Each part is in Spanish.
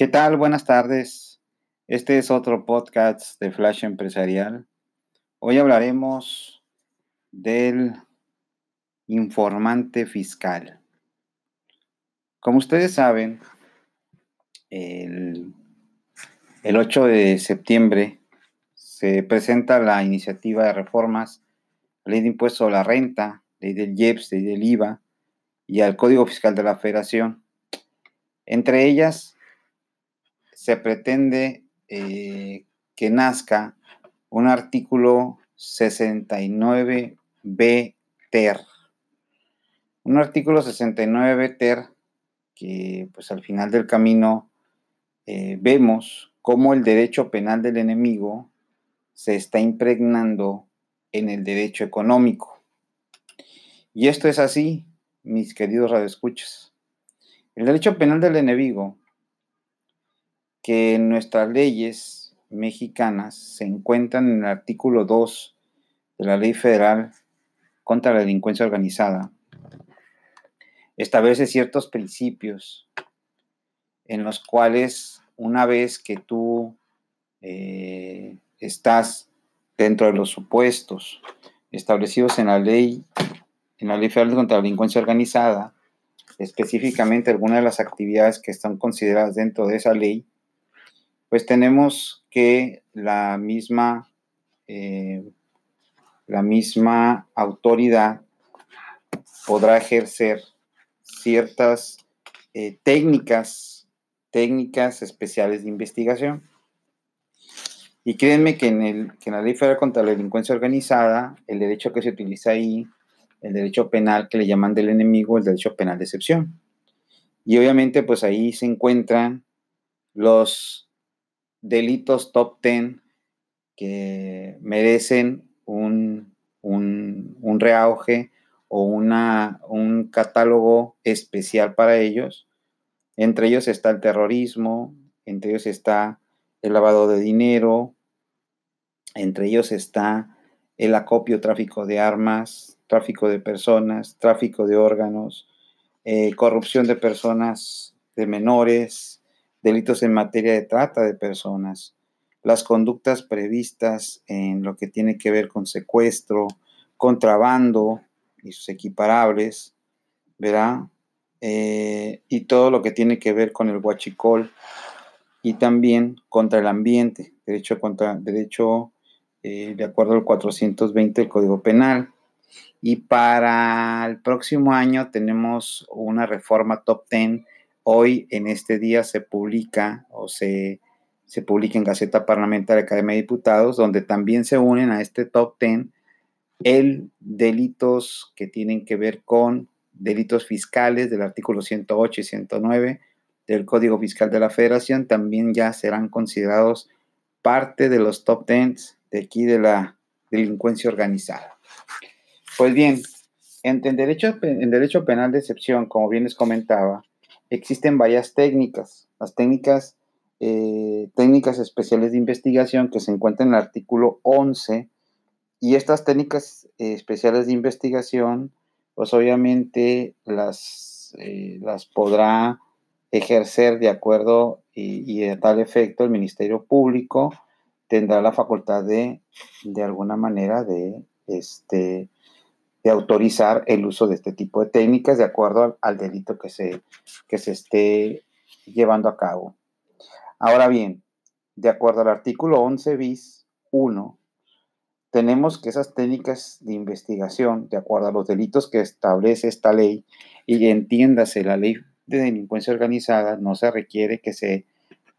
¿Qué tal? Buenas tardes. Este es otro podcast de Flash Empresarial. Hoy hablaremos del informante fiscal. Como ustedes saben, el, 8 de septiembre se presenta la iniciativa de reformas, ley de impuesto a la renta, ley del IEPS, ley del IVA y al Código Fiscal de la Federación. Entre ellas, se pretende eh, que nazca un artículo 69B ter. Un artículo 69B ter que pues al final del camino eh, vemos cómo el derecho penal del enemigo se está impregnando en el derecho económico. Y esto es así, mis queridos radioescuchas. El derecho penal del enemigo que nuestras leyes mexicanas se encuentran en el artículo 2 de la Ley Federal contra la Delincuencia Organizada. Establece ciertos principios en los cuales una vez que tú eh, estás dentro de los supuestos establecidos en la ley, en la ley federal contra la delincuencia organizada, específicamente algunas de las actividades que están consideradas dentro de esa ley, pues tenemos que la misma, eh, la misma autoridad podrá ejercer ciertas eh, técnicas, técnicas especiales de investigación. Y créanme que en, el, que en la Ley Federal contra la Delincuencia Organizada, el derecho que se utiliza ahí, el derecho penal que le llaman del enemigo, el derecho penal de excepción. Y obviamente, pues ahí se encuentran los delitos top 10 que merecen un, un, reauge o una, un catálogo especial para ellos. Entre ellos está el terrorismo, entre ellos está el lavado de dinero, entre ellos está el acopio, tráfico de armas, tráfico de personas, tráfico de órganos, eh, corrupción de personas, de menores, delitos en materia de trata de personas, las conductas previstas en lo que tiene que ver con secuestro, contrabando y sus equiparables, ¿verdad? Eh, y todo lo que tiene que ver con el huachicol y también contra el ambiente, derecho contra derecho eh, de acuerdo al 420 del Código Penal. Y para el próximo año tenemos una reforma top 10 Hoy, en este día, se publica o se, se publica en Gaceta Parlamentaria de Academia de Diputados, donde también se unen a este top 10 el delitos que tienen que ver con delitos fiscales del artículo 108 y 109 del Código Fiscal de la Federación, también ya serán considerados parte de los top 10 de aquí de la delincuencia organizada. Pues bien, en, derecho, en derecho penal de excepción, como bien les comentaba, existen varias técnicas. Las técnicas, eh, técnicas especiales de investigación que se encuentran en el artículo 11 y estas técnicas eh, especiales de investigación, pues obviamente las, eh, las podrá ejercer de acuerdo y, y, a tal efecto el Ministerio Público tendrá la facultad de, de alguna manera, de este, de autorizar el uso de este tipo de técnicas de acuerdo al, delito que se, que se esté llevando a cabo. Ahora bien, de acuerdo al artículo 11 bis 1, tenemos que esas técnicas de investigación, de acuerdo a los delitos que establece esta ley, y entiéndase la ley de delincuencia organizada, no se requiere que se,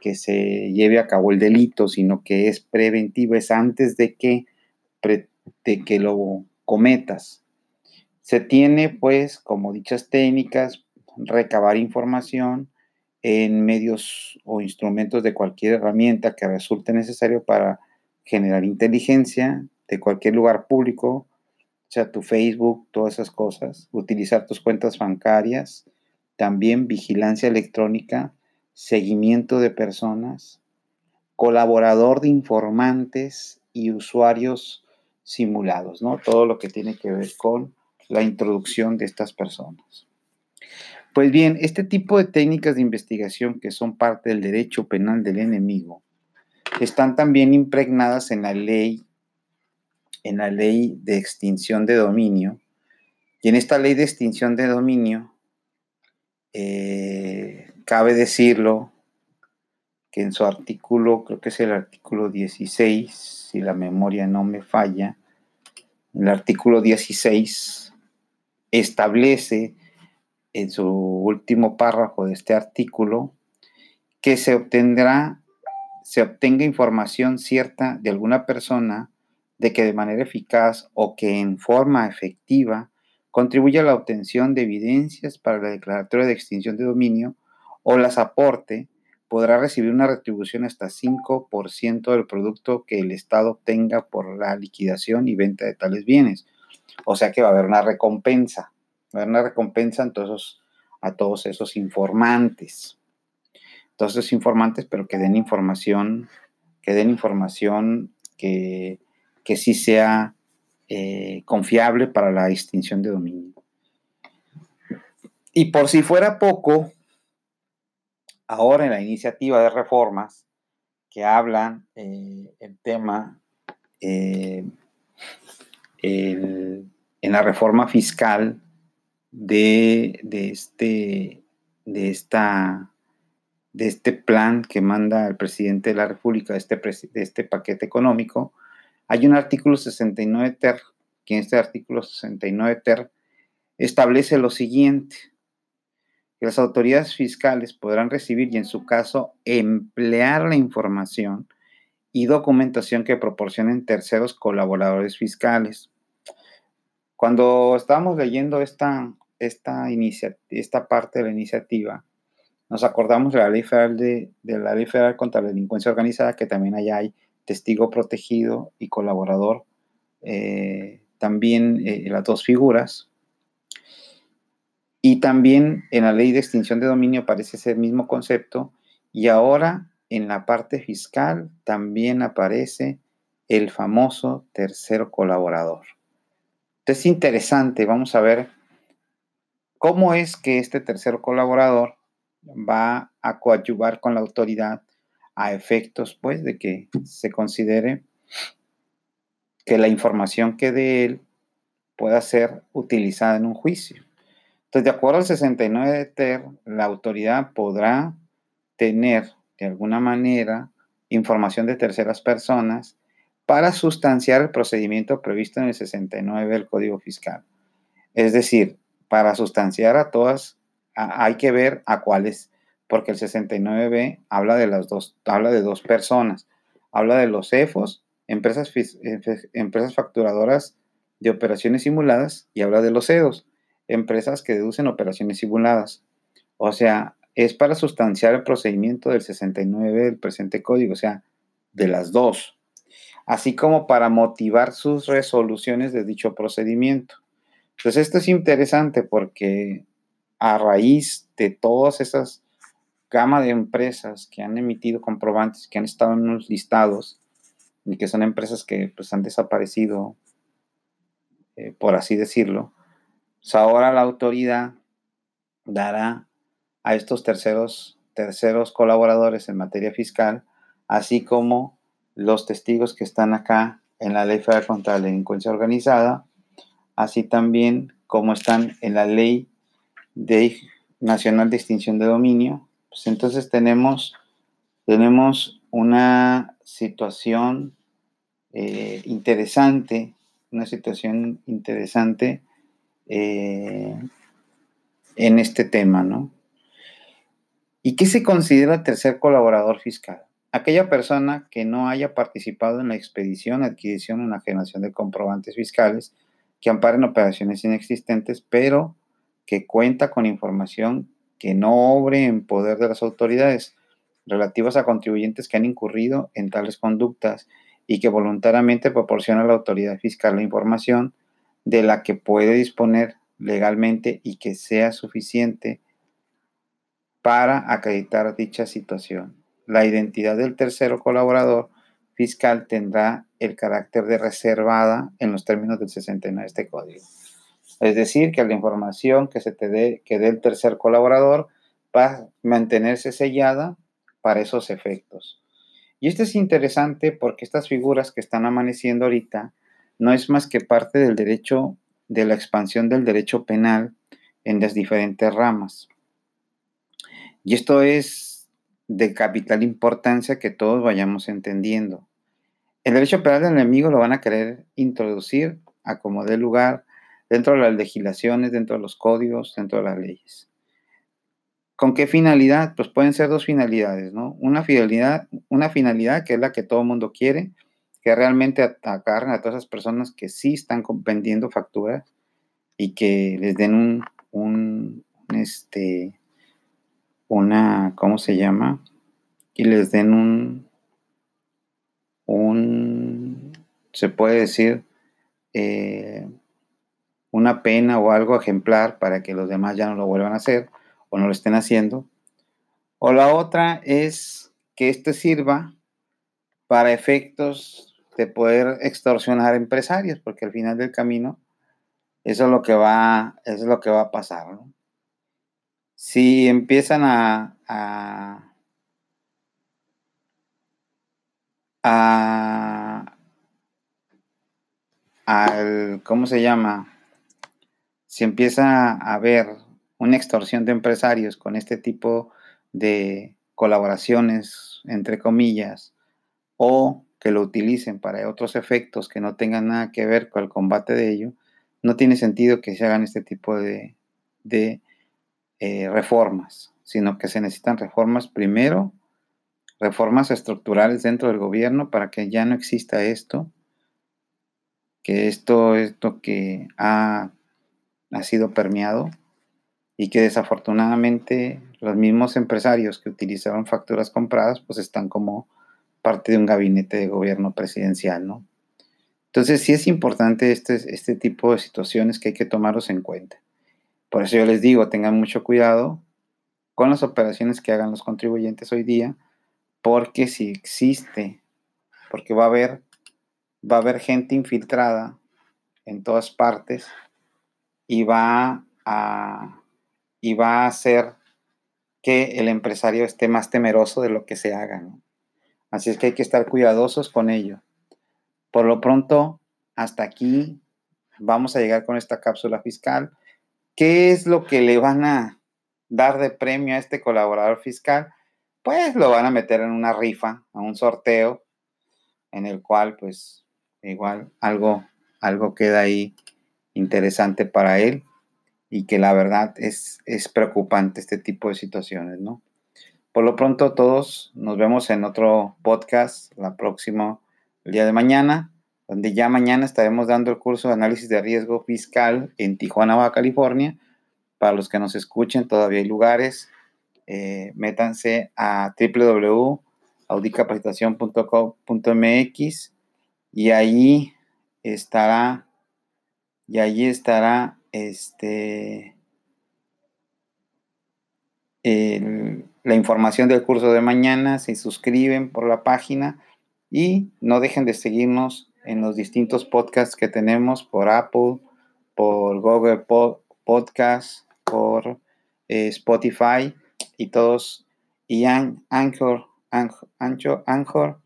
que se lleve a cabo el delito, sino que es preventivo, es antes de que, de que lo cometas. Se tiene, pues, como dichas técnicas, recabar información en medios o instrumentos de cualquier herramienta que resulte necesario para generar inteligencia de cualquier lugar público, o sea, tu Facebook, todas esas cosas, utilizar tus cuentas bancarias, también vigilancia electrónica, seguimiento de personas, colaborador de informantes y usuarios simulados, ¿no? Todo lo que tiene que ver con la introducción de estas personas. Pues bien, este tipo de técnicas de investigación que son parte del derecho penal del enemigo están también impregnadas en la ley, en la ley de extinción de dominio. Y en esta ley de extinción de dominio, eh, cabe decirlo que en su artículo, creo que es el artículo 16, si la memoria no me falla, el artículo 16 establece en su último párrafo de este artículo que se obtendrá, se obtenga información cierta de alguna persona de que de manera eficaz o que en forma efectiva contribuya a la obtención de evidencias para la declaratoria de extinción de dominio o las aporte, podrá recibir una retribución hasta 5% del producto que el Estado obtenga por la liquidación y venta de tales bienes. O sea que va a haber una recompensa, va a haber una recompensa a todos, a todos esos informantes. Todos esos informantes, pero que den información, que den información que, que sí sea eh, confiable para la extinción de dominio. Y por si fuera poco, ahora en la iniciativa de reformas que hablan eh, el tema eh, en la reforma fiscal de, este, de, esta, de este plan que manda el presidente de la República, este, de este paquete económico, hay un artículo 69 ter, que en este artículo 69 ter establece lo siguiente, que las autoridades fiscales podrán recibir y en su caso emplear la información y documentación que proporcionen terceros colaboradores fiscales. Cuando estábamos leyendo esta, esta, esta parte de la iniciativa, nos acordamos de la ley federal, de, la ley federal contra la delincuencia organizada, que también allá hay testigo protegido y colaborador, eh, también eh, las dos figuras. Y también en la ley de extinción de dominio aparece ese mismo concepto y ahora en la parte fiscal también aparece el famoso tercero colaborador. Entonces es interesante, vamos a ver cómo es que este tercer colaborador va a coadyuvar con la autoridad a efectos, pues, de que se considere que la información que de él pueda ser utilizada en un juicio. Entonces, de acuerdo al 69 de TER, la autoridad podrá tener de alguna manera información de terceras personas para sustanciar el procedimiento previsto en el 69 del Código Fiscal. Es decir, para sustanciar a todas, hay que ver a cuáles porque el 69B habla de las dos, habla de dos personas. Habla de los CEFOS, empresas, empresas facturadoras de operaciones simuladas, y habla de los CEDOS, empresas que deducen operaciones simuladas. O sea, es para sustanciar el procedimiento del 69 del presente código, o sea, de las dos, así como para motivar sus resoluciones de dicho procedimiento. Entonces, esto es interesante porque a raíz de todas esas gama de empresas que han emitido comprobantes, que han estado en unos listados y que son empresas que pues, han desaparecido, eh, por así decirlo, pues ahora la autoridad dará a estos terceros, terceros colaboradores en materia fiscal, así como los testigos que están acá en la Ley Federal contra la Delincuencia Organizada, así también como están en la Ley Nacional de Extinción de Dominio, pues entonces tenemos, tenemos una situación eh, interesante, una situación interesante eh, en este tema, ¿no? ¿Y qué se considera tercer colaborador fiscal? Aquella persona que no haya participado en la expedición, adquisición o enajenación de comprobantes fiscales que amparen operaciones inexistentes, pero que cuenta con información que no obre en poder de las autoridades relativas a contribuyentes que han incurrido en tales conductas y que voluntariamente proporciona a la autoridad fiscal la información de la que puede disponer legalmente y que sea suficiente para acreditar dicha situación. La identidad del tercero colaborador fiscal tendrá el carácter de reservada en los términos del 69 de este código. Es decir, que la información que se te dé, que dé el tercer colaborador va a mantenerse sellada para esos efectos. Y esto es interesante porque estas figuras que están amaneciendo ahorita no es más que parte del derecho, de la expansión del derecho penal en las diferentes ramas. Y esto es de capital importancia que todos vayamos entendiendo. El derecho penal del enemigo lo van a querer introducir a como dé lugar dentro de las legislaciones, dentro de los códigos, dentro de las leyes. ¿Con qué finalidad? Pues pueden ser dos finalidades, ¿no? Una finalidad, una finalidad que es la que todo el mundo quiere, que realmente atacar a todas esas personas que sí están vendiendo facturas y que les den un, un este, una, ¿cómo se llama? Y les den un, un, se puede decir, eh, una pena o algo ejemplar para que los demás ya no lo vuelvan a hacer o no lo estén haciendo. O la otra es que este sirva para efectos de poder extorsionar empresarios, porque al final del camino eso es lo que va, es lo que va a pasar. Si empiezan a, a, al, ¿cómo se llama? Si empieza a haber una extorsión de empresarios con este tipo de colaboraciones, entre comillas, o que lo utilicen para otros efectos que no tengan nada que ver con el combate de ello, no tiene sentido que se hagan este tipo de, eh, reformas, sino que se necesitan reformas primero, reformas estructurales dentro del gobierno para que ya no exista esto, que esto es lo que ha, ha sido permeado y que desafortunadamente los mismos empresarios que utilizaron facturas compradas pues están como parte de un gabinete de gobierno presidencial, ¿no? Entonces sí es importante este, este tipo de situaciones que hay que tomarlos en cuenta. Por eso yo les digo, tengan mucho cuidado con las operaciones que hagan los contribuyentes hoy día, porque si existe, porque va a haber, va a haber gente infiltrada en todas partes y va a y va a hacer que el empresario esté más temeroso de lo que se haga. Así es que hay que estar cuidadosos con ello. Por lo pronto, hasta aquí vamos a llegar con esta cápsula fiscal. ¿Qué es lo que le van a dar de premio a este colaborador fiscal? Pues lo van a meter en una rifa, a un sorteo, en el cual pues igual algo, algo queda ahí interesante para él y que la verdad es, es preocupante este tipo de situaciones, ¿no? Por lo pronto todos nos vemos en otro podcast la próxima, el día de mañana, donde ya mañana estaremos dando el curso de análisis de riesgo fiscal en Tijuana, Baja California. Para los que nos escuchen, todavía hay lugares. Eh, métanse a www.audicapacitación.com.mx y ahí estará y allí estará este, la información del curso de mañana, se suscriben por la página y no dejen de seguirnos en los distintos podcasts que tenemos por Apple, por Google Podcast, por eh, Spotify y todos, y Anchor, Anchor, Anchor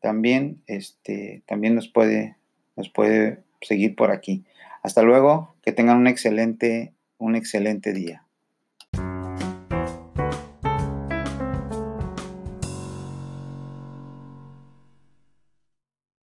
también, este, también nos puede, nos puede seguir por aquí. Hasta luego, que tengan un excelente, un excelente día.